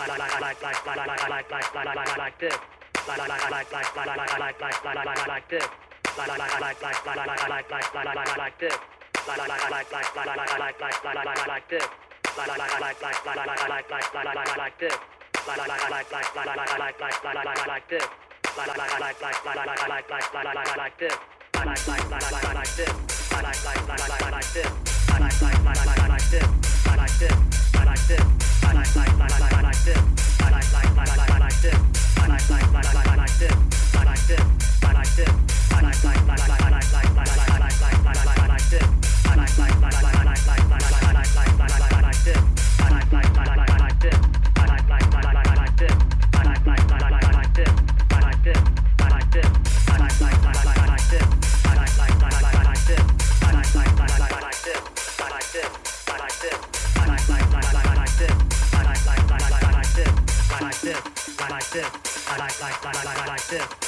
I like this. like like like like, like, like, like this.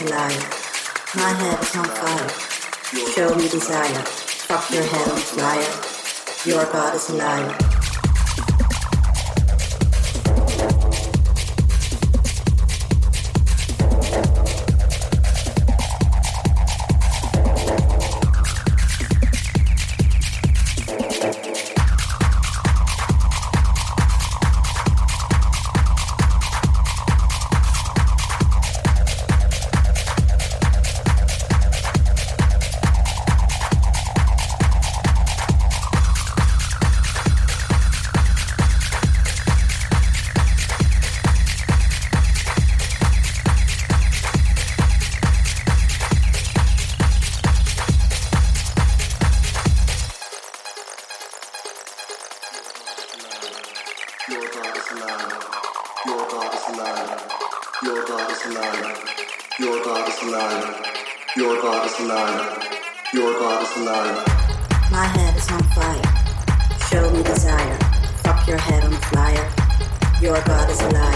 is. My head is on fire. Show me desire. Fuck your head on fire. Your God is liar. on fire. Show me desire. Fuck your head on fire. Your God is alive.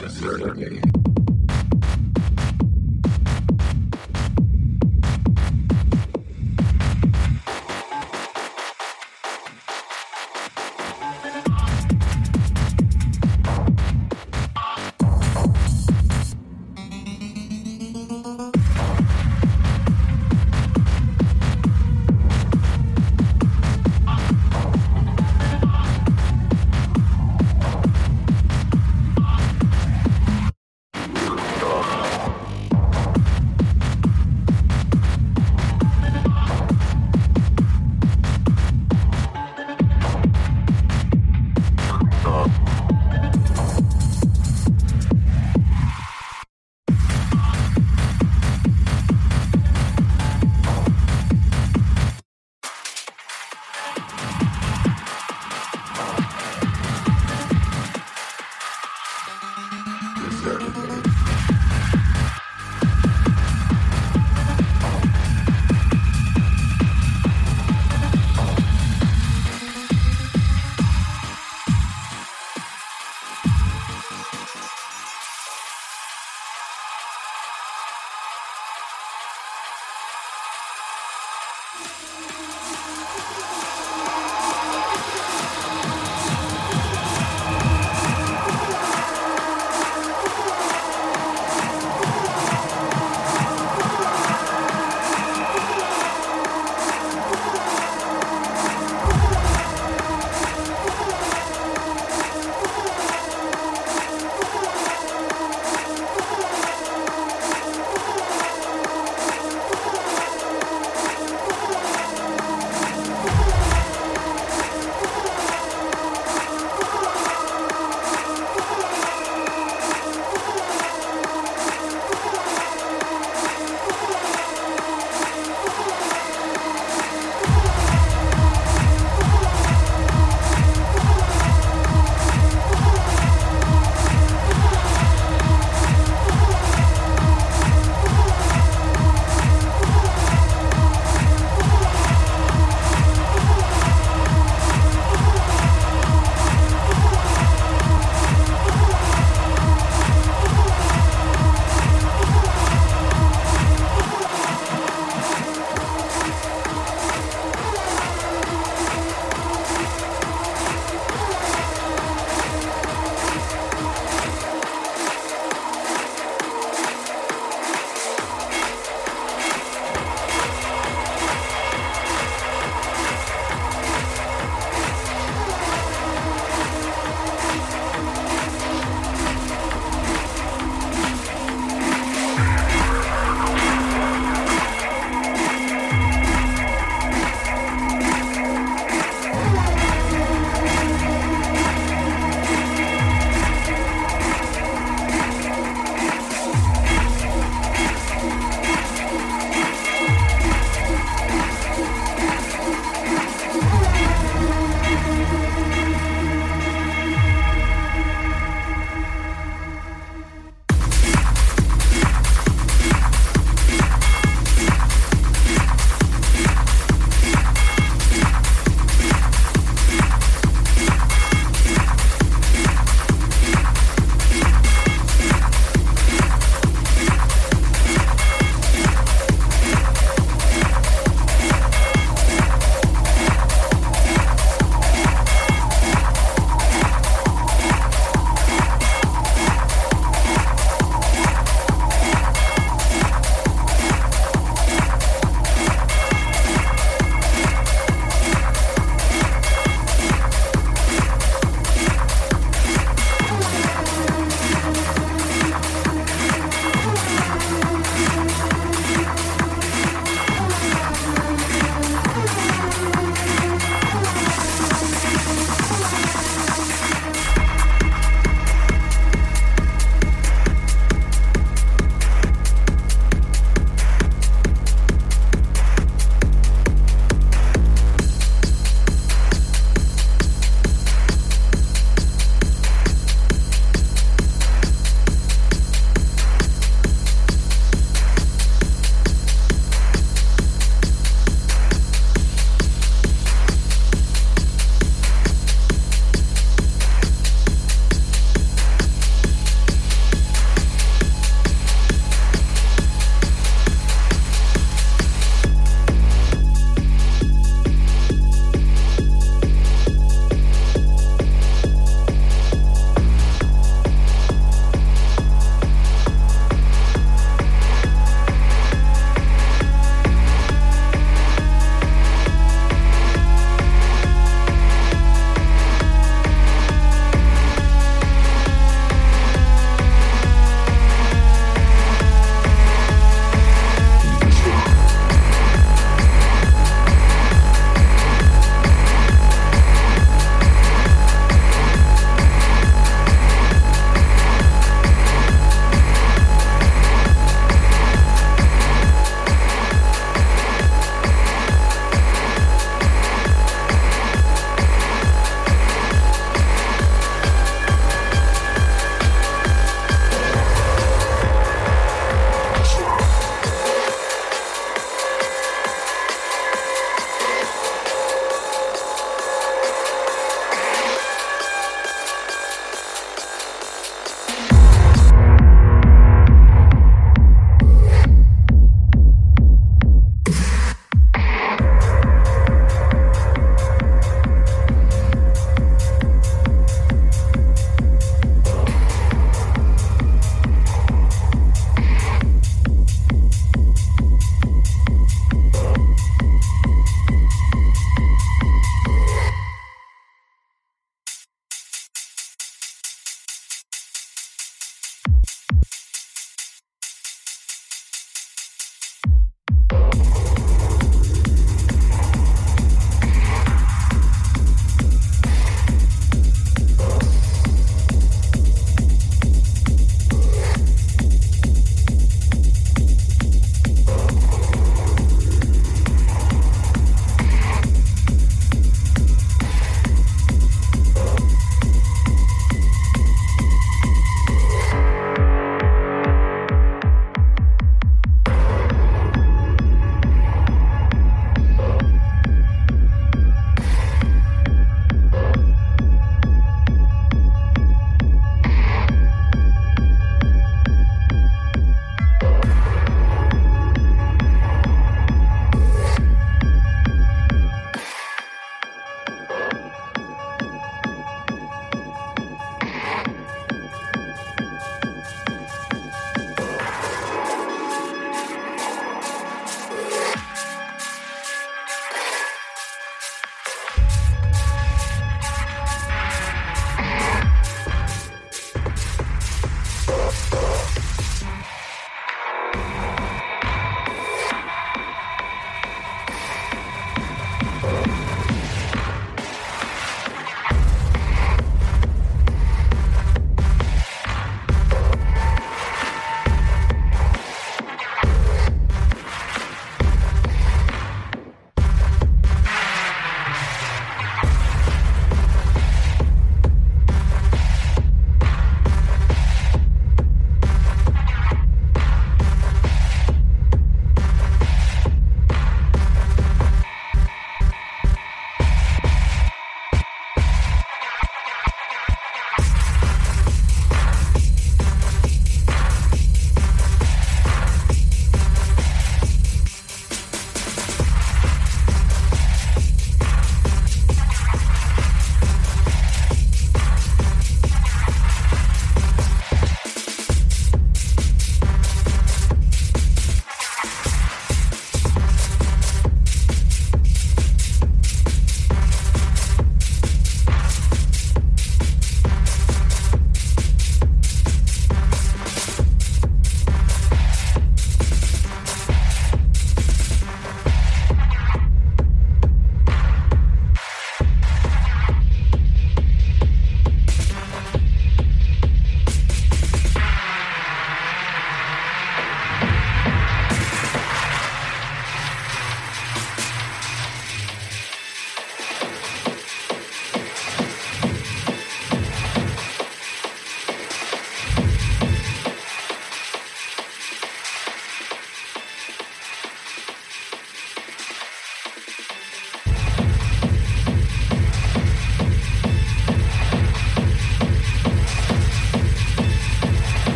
Deserted